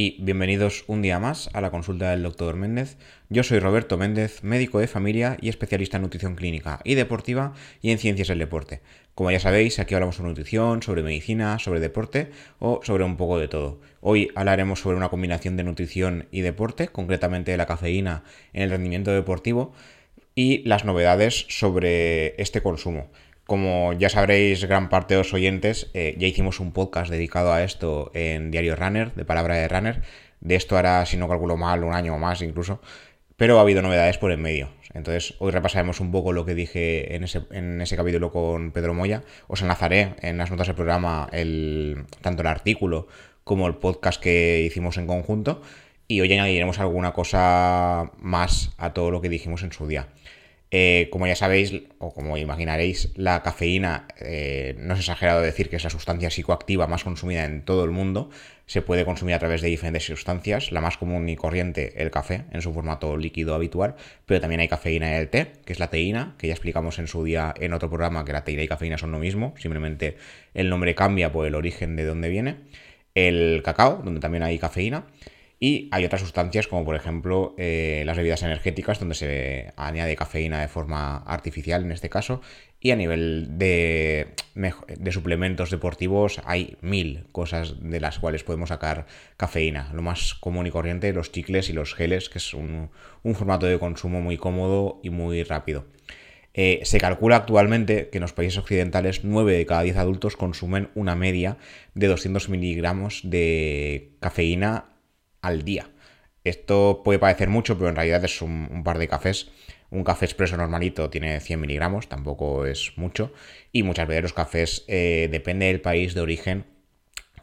y bienvenidos un día más a la consulta del doctor Méndez. Yo soy Roberto Méndez, médico de familia y especialista en nutrición clínica y deportiva y en ciencias del deporte. Como ya sabéis, aquí hablamos sobre nutrición, sobre medicina, sobre deporte o sobre un poco de todo. Hoy hablaremos sobre una combinación de nutrición y deporte, concretamente de la cafeína en el rendimiento deportivo y las novedades sobre este consumo. Como ya sabréis, gran parte de los oyentes, eh, ya hicimos un podcast dedicado a esto en Diario Runner, de Palabra de Runner. De esto hará, si no calculo mal, un año o más incluso. Pero ha habido novedades por en medio. Entonces, hoy repasaremos un poco lo que dije en ese, en ese capítulo con Pedro Moya. Os enlazaré en las notas del programa tanto el artículo como el podcast que hicimos en conjunto. Y hoy añadiremos alguna cosa más a todo lo que dijimos en su día. Eh, como ya sabéis, o como imaginaréis, la cafeína, eh, no es exagerado decir que es la sustancia psicoactiva más consumida en todo el mundo. Se puede consumir a través de diferentes sustancias, la más común y corriente, el café, en su formato líquido habitual, pero también hay cafeína en el té, que es la teína, que ya explicamos en su día en otro programa que la teína y cafeína son lo mismo, simplemente el nombre cambia por el origen de dónde viene. El cacao, donde también hay cafeína. Y hay otras sustancias como por ejemplo eh, las bebidas energéticas donde se añade cafeína de forma artificial en este caso. Y a nivel de, de, suplementos deportivos hay mil cosas de las cuales podemos sacar cafeína. Lo más común y corriente, los chicles y los geles, que es un, formato de consumo muy cómodo y muy rápido. Eh, se calcula actualmente que en los países occidentales 9 de cada 10 adultos consumen una media de 200 miligramos de cafeína al día. Esto puede parecer mucho, pero en realidad es un, par de cafés. Un café expreso normalito tiene 100 miligramos, tampoco es mucho. Y muchas veces los cafés, eh, depende del país de origen,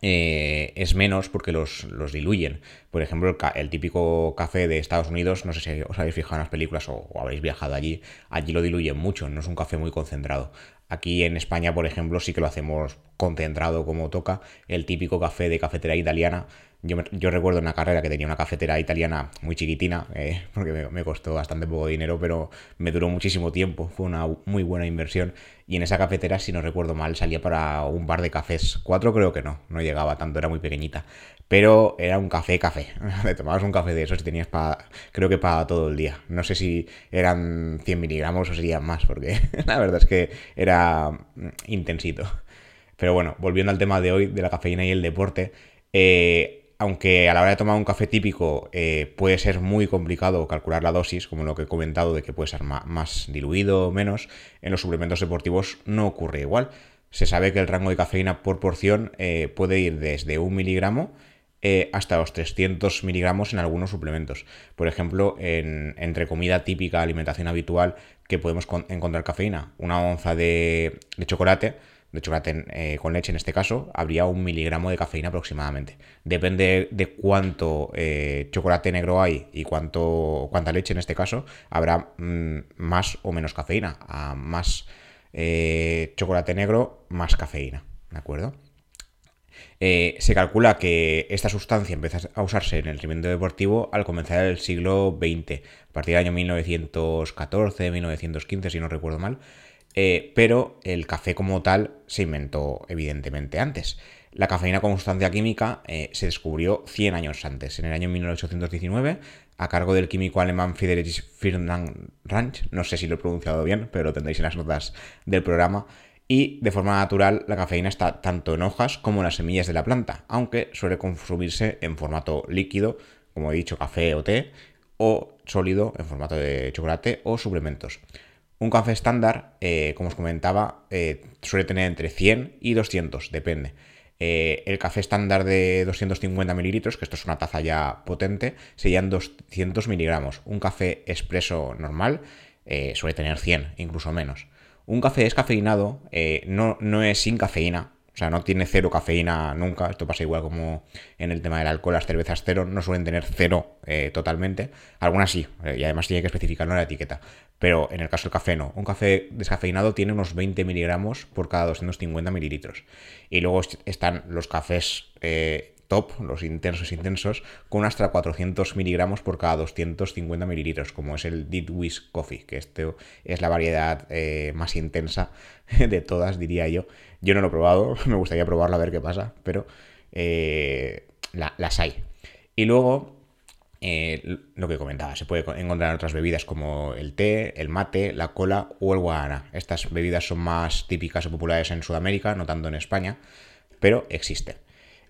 eh, es menos porque los, diluyen. Por ejemplo, el, típico café de Estados Unidos, no sé si os habéis fijado en las películas o, o, habéis viajado allí, allí lo diluyen mucho, no es un café muy concentrado. Aquí en España, por ejemplo, sí que lo hacemos concentrado como toca. El típico café de cafetera italiana yo, recuerdo una carrera que tenía una cafetera italiana muy chiquitina, eh, porque me, costó bastante poco dinero, pero me duró muchísimo tiempo, fue una muy buena inversión. Y en esa cafetera, si no recuerdo mal, salía para un par de cafés. Cuatro creo que no, no llegaba tanto, era muy pequeñita. Pero era un café, café. Te tomabas un café de esos y tenías para, creo que para todo el día. No sé si eran 100 miligramos o serían más, porque la verdad es que era mm, intensito. Pero bueno, volviendo al tema de hoy, de la cafeína y el deporte, eh, aunque a la hora de tomar un café típico eh, puede ser muy complicado calcular la dosis, como lo que he comentado de que puede ser más diluido o menos, en los suplementos deportivos no ocurre igual. Se sabe que el rango de cafeína por porción eh, puede ir desde un miligramo eh, hasta los 300 miligramos en algunos suplementos. Por ejemplo, entre comida típica, alimentación habitual, que podemos encontrar cafeína, una onza de chocolate de chocolate eh, con leche en este caso, habría un miligramo de cafeína aproximadamente. Depende de cuánto eh, chocolate negro hay y cuánta leche en este caso, habrá mm, más o menos cafeína. A más eh, chocolate negro, más cafeína. ¿De acuerdo? se calcula que esta sustancia empieza a usarse en el rendimiento deportivo al comenzar el siglo XX, a partir del año 1914, 1915, si no recuerdo mal, eh, pero el café como tal se inventó evidentemente antes. La cafeína como sustancia química eh, se descubrió 100 años antes, en el año 1819, a cargo del químico alemán Friedrich Ferdinand Ranch, no sé si lo he pronunciado bien, pero lo tendréis en las notas del programa, y de forma natural la cafeína está tanto en hojas como en las semillas de la planta, aunque suele consumirse en formato líquido, como he dicho, café o té, o sólido en formato de chocolate o suplementos. Un café estándar, eh, como os comentaba, eh, suele tener entre 100 y 200, depende. Eh, el café estándar de 250 mililitros, que esto es una taza ya potente, serían 200 miligramos. Un café expreso normal suele tener 100, incluso menos. Un café descafeinado no, no es sin cafeína, o sea, no tiene cero cafeína nunca. Esto pasa igual como en el tema del alcohol. Las cervezas cero no suelen tener cero totalmente. Algunas sí, y además tiene que especificarlo en la etiqueta. Pero en el caso del café no. Un café descafeinado tiene unos 20 miligramos por cada 250 mililitros. Y luego están los cafés eh, top, los intensos intensos, con hasta 400 miligramos por cada 250 mililitros, como es el Dead Wish Coffee, que esto es la variedad eh, más intensa de todas, diría yo. Yo no lo he probado, me gustaría probarlo a ver qué pasa, pero eh, las hay. Y luego, eh, lo que comentaba, se puede encontrar en otras bebidas como el té, el mate, la cola o el guaraná. Estas bebidas son más típicas o populares en Sudamérica, no tanto en España, pero existen.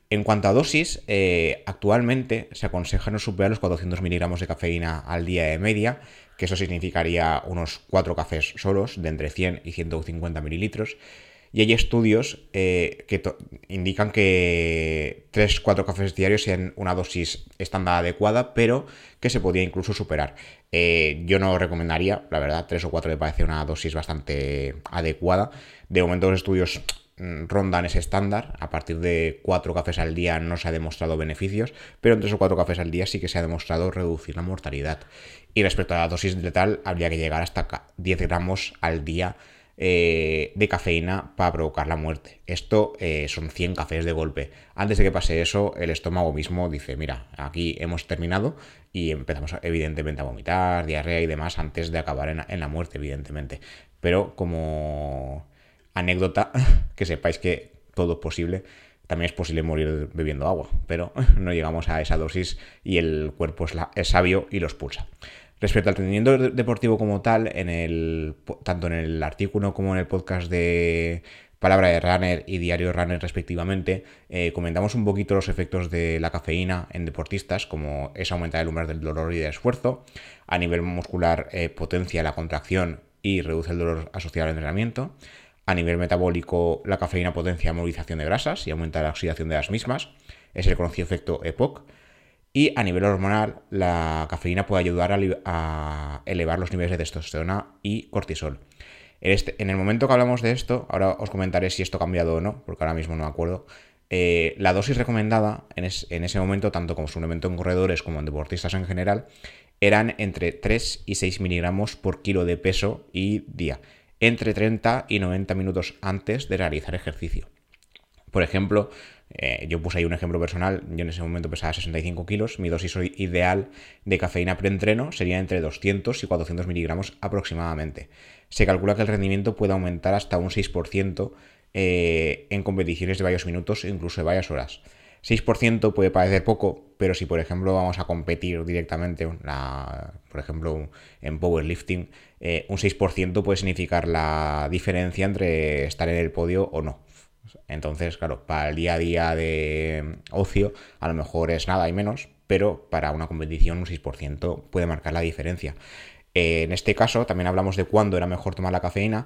En cuanto a dosis, eh, actualmente se aconseja no superar los 400 miligramos de cafeína al día de media, que eso significaría unos 4 cafés solos de entre 100 y 150 mililitros. Y hay estudios eh, que indican que 3-4 cafés diarios sean una dosis estándar adecuada, pero que se podría incluso superar. Eh, yo no recomendaría, la verdad, 3 o 4 me parece una dosis bastante adecuada. De momento los estudios rondan ese estándar. A partir de 4 cafés al día no se ha demostrado beneficios, pero en 3 o 4 cafés al día sí que se ha demostrado reducir la mortalidad. Y respecto a la dosis letal, habría que llegar hasta 10 gramos al día eh, de cafeína para provocar la muerte. Esto eh, son 100 cafés de golpe. Antes de que pase eso, el estómago mismo dice, mira, aquí hemos terminado y empezamos evidentemente a vomitar, diarrea y demás antes de acabar en la muerte, evidentemente. Pero como anécdota, que sepáis que todo es posible. También es posible morir bebiendo agua, pero no llegamos a esa dosis y el cuerpo es, sabio y los pulsa. Respecto al rendimiento deportivo como tal, en el, tanto en el artículo como en el podcast de Palabra de Runner y Diario Runner respectivamente, eh, comentamos un poquito los efectos de la cafeína en deportistas, como es aumentar el umbral del dolor y del esfuerzo, a nivel muscular eh, potencia la contracción y reduce el dolor asociado al entrenamiento, a nivel metabólico, la cafeína potencia la movilización de grasas y aumenta la oxidación de las mismas. Es el conocido efecto EPOC. Y a nivel hormonal, la cafeína puede ayudar a, elevar los niveles de testosterona y cortisol. En, este, en, el momento que hablamos de esto, ahora os comentaré si esto ha cambiado o no, porque ahora mismo no me acuerdo. Eh, la dosis recomendada en, en, ese momento, tanto como suplemento en corredores como en deportistas en general, eran entre 3 y 6 miligramos por kilo de peso y día entre 30 y 90 minutos antes de realizar ejercicio. Por ejemplo, eh, yo puse ahí un ejemplo personal, yo en ese momento pesaba 65 kilos, mi dosis ideal de cafeína preentreno sería entre 200 y 400 miligramos aproximadamente. Se calcula que el rendimiento puede aumentar hasta un 6% eh, en competiciones de varios minutos e incluso de varias horas. 6% puede parecer poco, pero si por ejemplo vamos a competir directamente, por ejemplo en powerlifting, eh, un 6% puede significar la diferencia entre estar en el podio o no. Entonces, claro, para el día a día de ocio a lo mejor es nada y menos, pero para una competición un 6% puede marcar la diferencia. en este caso también hablamos de cuándo era mejor tomar la cafeína.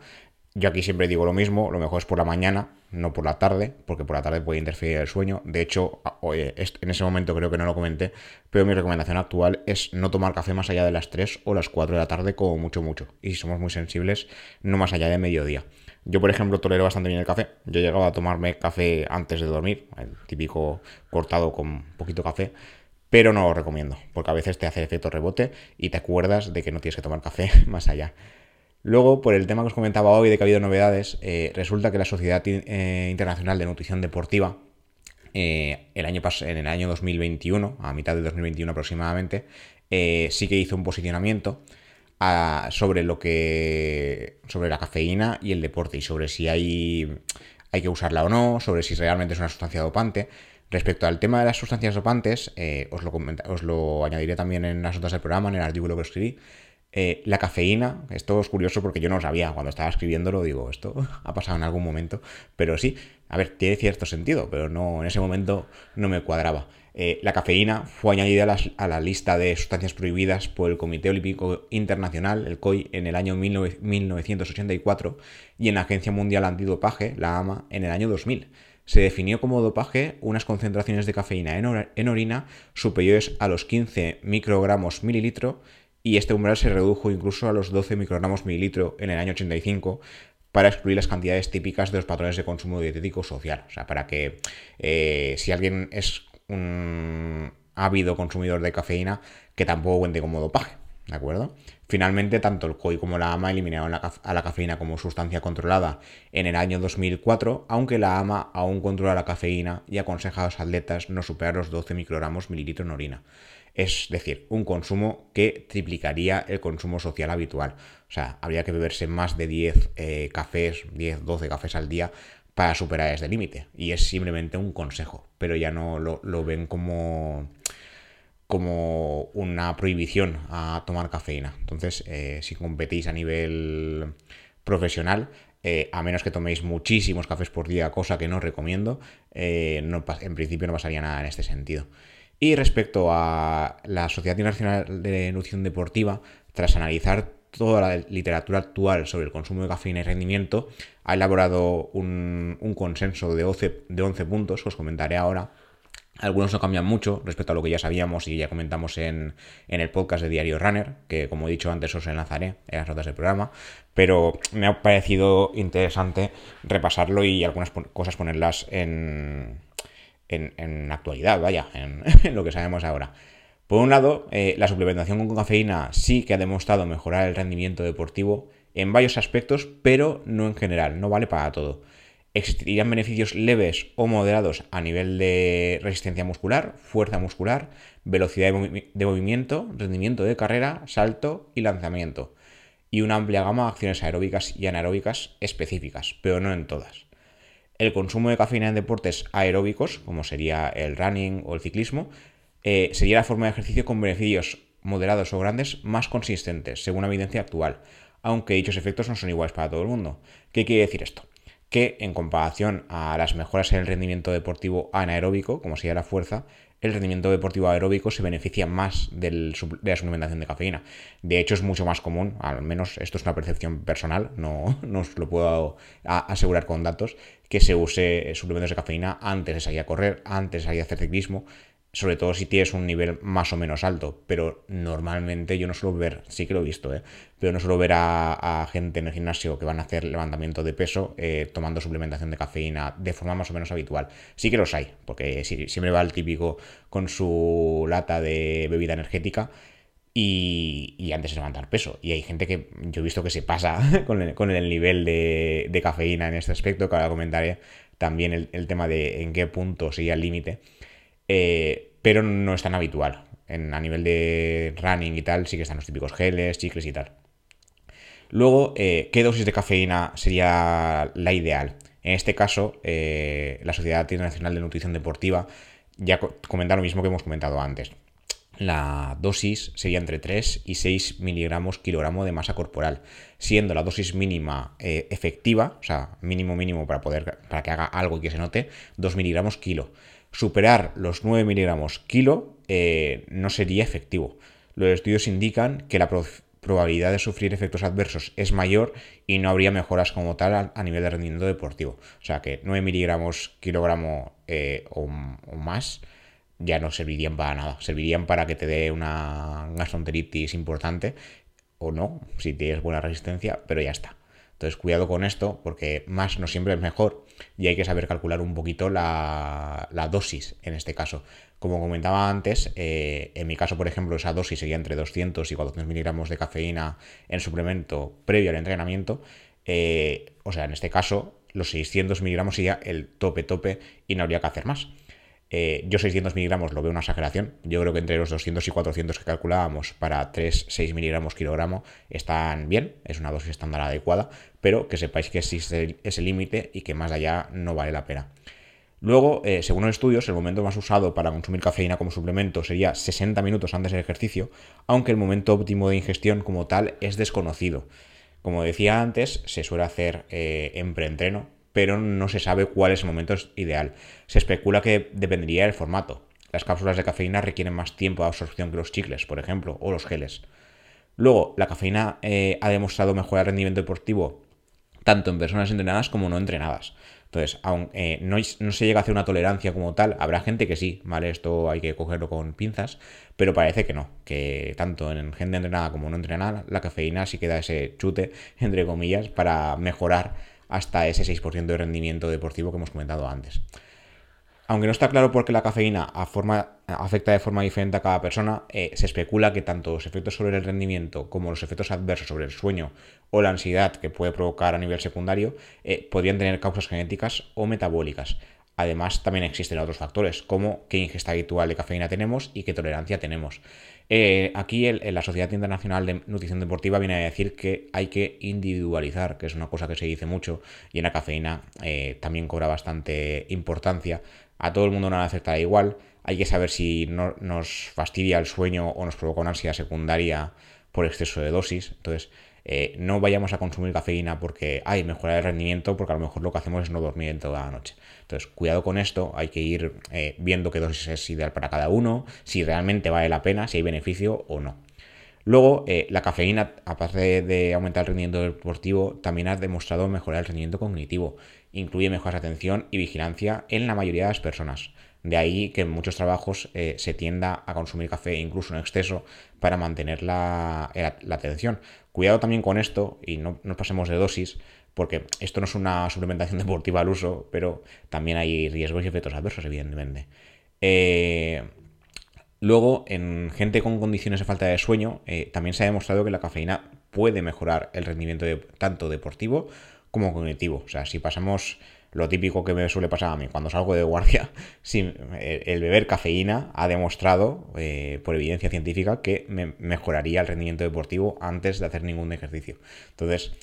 Yo aquí siempre digo lo mismo, lo mejor es por la mañana, no por la tarde, porque por la tarde puede interferir el sueño. De hecho, en ese momento creo que no lo comenté, pero mi recomendación actual es no tomar café más allá de las 3 o las 4 de la tarde, como mucho, mucho. Y si somos muy sensibles, no más allá de mediodía. Yo, por ejemplo, tolero bastante bien el café. Yo llegaba a tomarme café antes de dormir, el típico cortado con poquito café, pero no lo recomiendo, porque a veces te hace efecto rebote y te acuerdas de que no tienes que tomar café más allá. Luego, por el tema que os comentaba hoy de que ha habido novedades, eh, resulta que la Sociedad eh, Internacional de Nutrición Deportiva, eh, el año en el año 2021, a mitad de 2021 aproximadamente, sí que hizo un posicionamiento ah, sobre lo que. sobre la cafeína y el deporte, y sobre si hay, hay que usarla o no, sobre si realmente es una sustancia dopante. Respecto al tema de las sustancias dopantes, os, lo os lo añadiré también en las notas del programa, en el artículo que escribí. Eh, la cafeína, esto es curioso porque yo no lo sabía. Cuando estaba escribiéndolo, digo, esto ha pasado en algún momento, pero sí, a ver, tiene cierto sentido, pero no en ese momento no me cuadraba. Eh, la cafeína fue añadida a, la lista de sustancias prohibidas por el Comité Olímpico Internacional, el COI, en el año 1984 y en la Agencia Mundial Antidopaje, la AMA, en el año 2000 se definió como dopaje unas concentraciones de cafeína en, orina superiores a los 15 microgramos mililitro y este umbral se redujo incluso a los 12 microgramos mililitro en el año 85 para excluir las cantidades típicas de los patrones de consumo dietético social. O sea, para que eh, si alguien es un ávido consumidor de cafeína, que tampoco cuente como dopaje. ¿De acuerdo? Finalmente, tanto el COI como la AMA eliminaron a la cafeína como sustancia controlada en el año 2004, aunque la AMA aún controla la cafeína y aconseja a los atletas no superar los 12 microgramos mililitro en orina. Es decir, un consumo que triplicaría el consumo social habitual. O sea, habría que beberse más de 10 eh, cafés, 10, 12 cafés al día para superar este límite. Y es simplemente un consejo, pero ya no lo, ven como como una prohibición a tomar cafeína. Entonces, eh, si competís a nivel profesional, eh, a menos que toméis muchísimos cafés por día, cosa que no recomiendo, en principio no pasaría nada en este sentido. Y respecto a la Sociedad Internacional de Nutrición Deportiva, tras analizar toda la literatura actual sobre el consumo de cafeína y rendimiento, ha elaborado un, consenso de 11, de 11 puntos, que os comentaré ahora, algunos no cambian mucho respecto a lo que ya sabíamos y ya comentamos en, el podcast de Diario Runner, que como he dicho antes os enlazaré en las notas del programa, pero me ha parecido interesante repasarlo y algunas cosas ponerlas en, en, actualidad, vaya, en, lo que sabemos ahora. Por un lado, eh, la suplementación con cafeína sí que ha demostrado mejorar el rendimiento deportivo en varios aspectos, pero no en general, no vale para todo existirían beneficios leves o moderados a nivel de resistencia muscular, fuerza muscular, velocidad de, movimiento, rendimiento de carrera, salto y lanzamiento. Y una amplia gama de acciones aeróbicas y anaeróbicas específicas, pero no en todas. El consumo de cafeína en deportes aeróbicos, como sería el running o el ciclismo, eh, sería la forma de ejercicio con beneficios moderados o grandes más consistentes, según la evidencia actual, aunque dichos efectos no son iguales para todo el mundo. ¿Qué quiere decir esto? que en comparación a las mejoras en el rendimiento deportivo anaeróbico, como sería la fuerza, el rendimiento deportivo aeróbico se beneficia más de la suplementación de cafeína. De hecho, es mucho más común, al menos esto es una percepción personal, no, no os lo puedo asegurar con datos, que se use suplementos de cafeína antes de salir a correr, antes de salir a hacer ciclismo, sobre todo si tienes un nivel más o menos alto, pero normalmente yo no suelo ver, sí que lo he visto, ¿eh? pero no suelo ver a, gente en el gimnasio que van a hacer levantamiento de peso eh, tomando suplementación de cafeína de forma más o menos habitual. Sí que los hay, porque siempre va el típico con su lata de bebida energética y, antes de levantar peso. Y hay gente que yo he visto que se pasa con el, nivel de, cafeína en este aspecto, que ahora comentaré también el, tema de en qué punto sería el límite. Eh, pero no es tan habitual. A nivel de running y tal, sí que están los típicos geles, chicles y tal. Luego, eh, ¿qué dosis de cafeína sería la ideal? En este caso, eh, la Sociedad Internacional de Nutrición Deportiva ya comenta lo mismo que hemos comentado antes. La dosis sería entre 3 y 6 miligramos kilogramo de masa corporal, siendo la dosis mínima efectiva, o sea, mínimo mínimo para poder para que haga algo y que se note, 2 miligramos kilo superar los 9 miligramos kilo eh, no sería efectivo. Los estudios indican que la probabilidad de sufrir efectos adversos es mayor y no habría mejoras como tal a, nivel de rendimiento deportivo. O sea que 9 miligramos kilogramo eh, o, más ya no servirían para nada. Servirían para que te dé una gastroenteritis importante o no, si tienes buena resistencia, pero ya está. Entonces, cuidado con esto, porque más no siempre es mejor y hay que saber calcular un poquito la, dosis en este caso. Como comentaba antes, eh, en mi caso, por ejemplo, esa dosis sería entre 200 y 400 miligramos de cafeína en suplemento previo al entrenamiento. Eh, o sea, en este caso, los 600 miligramos sería el tope tope y no habría que hacer más. Eh, yo 600 miligramos lo veo una exageración. Yo creo que entre los 200 y 400 que calculábamos para 3-6 miligramos kilogramo están bien, es una dosis estándar adecuada, pero que sepáis que existe ese límite y que más allá no vale la pena. Luego, eh, según los estudios, el momento más usado para consumir cafeína como suplemento sería 60 minutos antes del ejercicio, aunque el momento óptimo de ingestión como tal es desconocido. Como decía antes, se suele hacer eh, en preentreno, pero no se sabe cuál es el momento ideal. Se especula que dependería del formato. Las cápsulas de cafeína requieren más tiempo de absorción que los chicles, por ejemplo, o los geles. Luego, la cafeína eh, ha demostrado mejorar el rendimiento deportivo tanto en personas entrenadas como no entrenadas. Entonces, aunque eh, no, no, se llega a hacer una tolerancia como tal, habrá gente que sí, ¿vale? Esto hay que cogerlo con pinzas, pero parece que no, que tanto en gente entrenada como no entrenada, la cafeína sí queda ese chute, entre comillas, para mejorar hasta ese 6% de rendimiento deportivo que hemos comentado antes. Aunque no está claro por qué la cafeína afecta de forma diferente a cada persona, eh, se especula que tanto los efectos sobre el rendimiento como los efectos adversos sobre el sueño o la ansiedad que puede provocar a nivel secundario eh, podrían tener causas genéticas o metabólicas. Además, también existen otros factores, como qué ingesta habitual de cafeína tenemos y qué tolerancia tenemos. Eh, aquí la Sociedad Internacional de Nutrición Deportiva viene a decir que hay que individualizar, que es una cosa que se dice mucho y en la cafeína eh, también cobra bastante importancia. A todo el mundo no le afecta igual, hay que saber si no, nos fastidia el sueño o nos provoca una ansiedad secundaria por exceso de dosis. Entonces, eh, no vayamos a consumir cafeína porque, hay mejorar el rendimiento, porque a lo mejor lo que hacemos es no dormir en toda la noche. Entonces, cuidado con esto, hay que ir eh, viendo qué dosis es ideal para cada uno, si realmente vale la pena, si hay beneficio o no. Luego, eh, la cafeína, aparte de aumentar el rendimiento deportivo, también ha demostrado mejorar el rendimiento cognitivo. Incluye mejoras de atención y vigilancia en la mayoría de las personas. De ahí que en muchos trabajos eh, se tienda a consumir café incluso en exceso para mantener la, atención. Cuidado también con esto y no nos pasemos de dosis, porque esto no es una suplementación deportiva al uso, pero también hay riesgos y efectos adversos, evidentemente. Eh, luego, en gente con condiciones de falta de sueño, eh, también se ha demostrado que la cafeína puede mejorar el rendimiento tanto deportivo como cognitivo. O sea, si pasamos lo típico que me suele pasar a mí cuando salgo de guardia, el beber cafeína ha demostrado eh, por evidencia científica que me mejoraría el rendimiento deportivo antes de hacer ningún ejercicio. Entonces,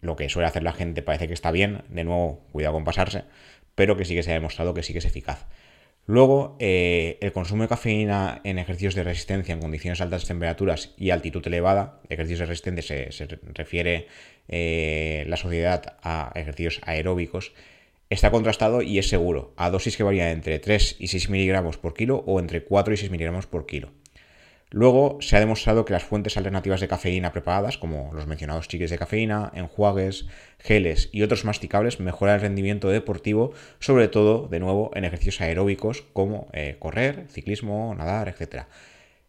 lo que suele hacer la gente parece que está bien, de nuevo, cuidado con pasarse, pero que sí que se ha demostrado que sí que es eficaz. Luego, eh, el consumo de cafeína en ejercicios de resistencia en condiciones de altas temperaturas y altitud elevada, ejercicios de resistencia se, refiere eh, la sociedad a ejercicios aeróbicos, está contrastado y es seguro, a dosis que varían entre 3 y 6 miligramos por kilo o entre 4 y 6 miligramos por kilo. Luego se ha demostrado que las fuentes alternativas de cafeína preparadas, como los mencionados chiques de cafeína, enjuagues, geles y otros masticables, mejoran el rendimiento deportivo, sobre todo, de nuevo, en ejercicios aeróbicos como eh, correr, ciclismo, nadar, etc.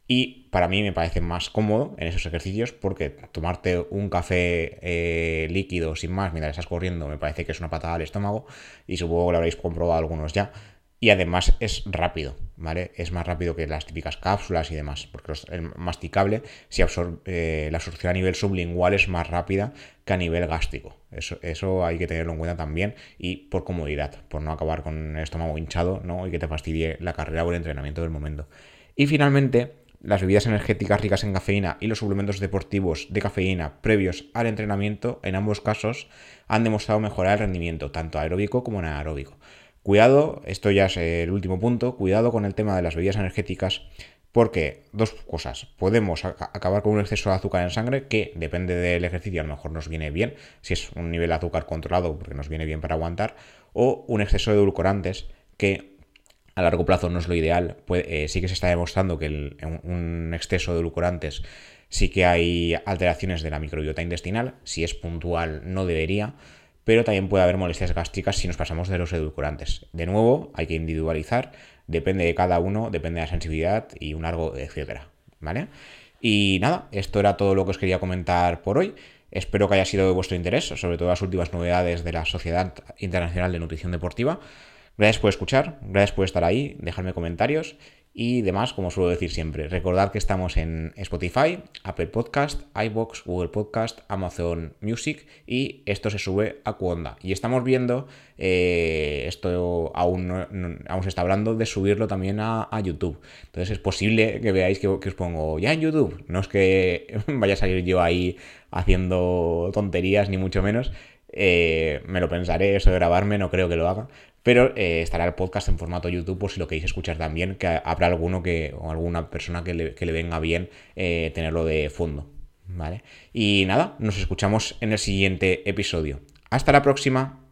Y para mí me parece más cómodo en esos ejercicios porque tomarte un café eh, líquido sin más mientras estás corriendo me parece que es una patada al estómago y supongo que lo habréis comprobado algunos ya. Y además es rápido, ¿vale? Es más rápido que las típicas cápsulas y demás, porque el masticable, si absorbe, eh, la absorción a nivel sublingual es más rápida que a nivel gástrico. Eso, eso hay que tenerlo en cuenta también y por comodidad, por no acabar con el estómago hinchado, ¿no? Y que te fastidie la carrera o el entrenamiento del momento. Y finalmente, las bebidas energéticas ricas en cafeína y los suplementos deportivos de cafeína previos al entrenamiento, en ambos casos, han demostrado mejorar el rendimiento, tanto aeróbico como anaeróbico. Cuidado, esto ya es el último punto, cuidado con el tema de las bebidas energéticas, porque dos cosas, podemos acabar con un exceso de azúcar en sangre, que depende del ejercicio, a lo mejor nos viene bien, si es un nivel de azúcar controlado, porque nos viene bien para aguantar, o un exceso de edulcorantes, que a largo plazo no es lo ideal. Eh, sí que se está demostrando que un exceso de edulcorantes sí que hay alteraciones de la microbiota intestinal. Si es puntual, no debería. Pero también puede haber molestias gástricas si nos pasamos de los edulcorantes. De nuevo, hay que individualizar. Depende de cada uno, depende de la sensibilidad y un largo, etcétera. ¿Vale? Y nada, esto era todo lo que os quería comentar por hoy. Espero que haya sido de vuestro interés, sobre todo las últimas novedades de la Sociedad Internacional de Nutrición Deportiva. Gracias por escuchar, gracias por estar ahí, dejarme comentarios y demás, como suelo decir siempre. Recordad que estamos en Spotify, Apple Podcast, iBox, Google Podcast, Amazon Music y esto se sube a Cuonda. Y estamos viendo, eh, esto aún, aún se está hablando de subirlo también a, YouTube. Entonces es posible que veáis que, os pongo ya en YouTube. No es que vaya a salir yo ahí haciendo tonterías, ni mucho menos. Eh, me lo pensaré, eso de grabarme, no creo que lo haga, pero eh, estará el podcast en formato YouTube por si lo queréis escuchar también, que habrá alguno que, o alguna persona que le, venga bien eh, tenerlo de fondo. ¿Vale? Y nada, nos escuchamos en el siguiente episodio. Hasta la próxima.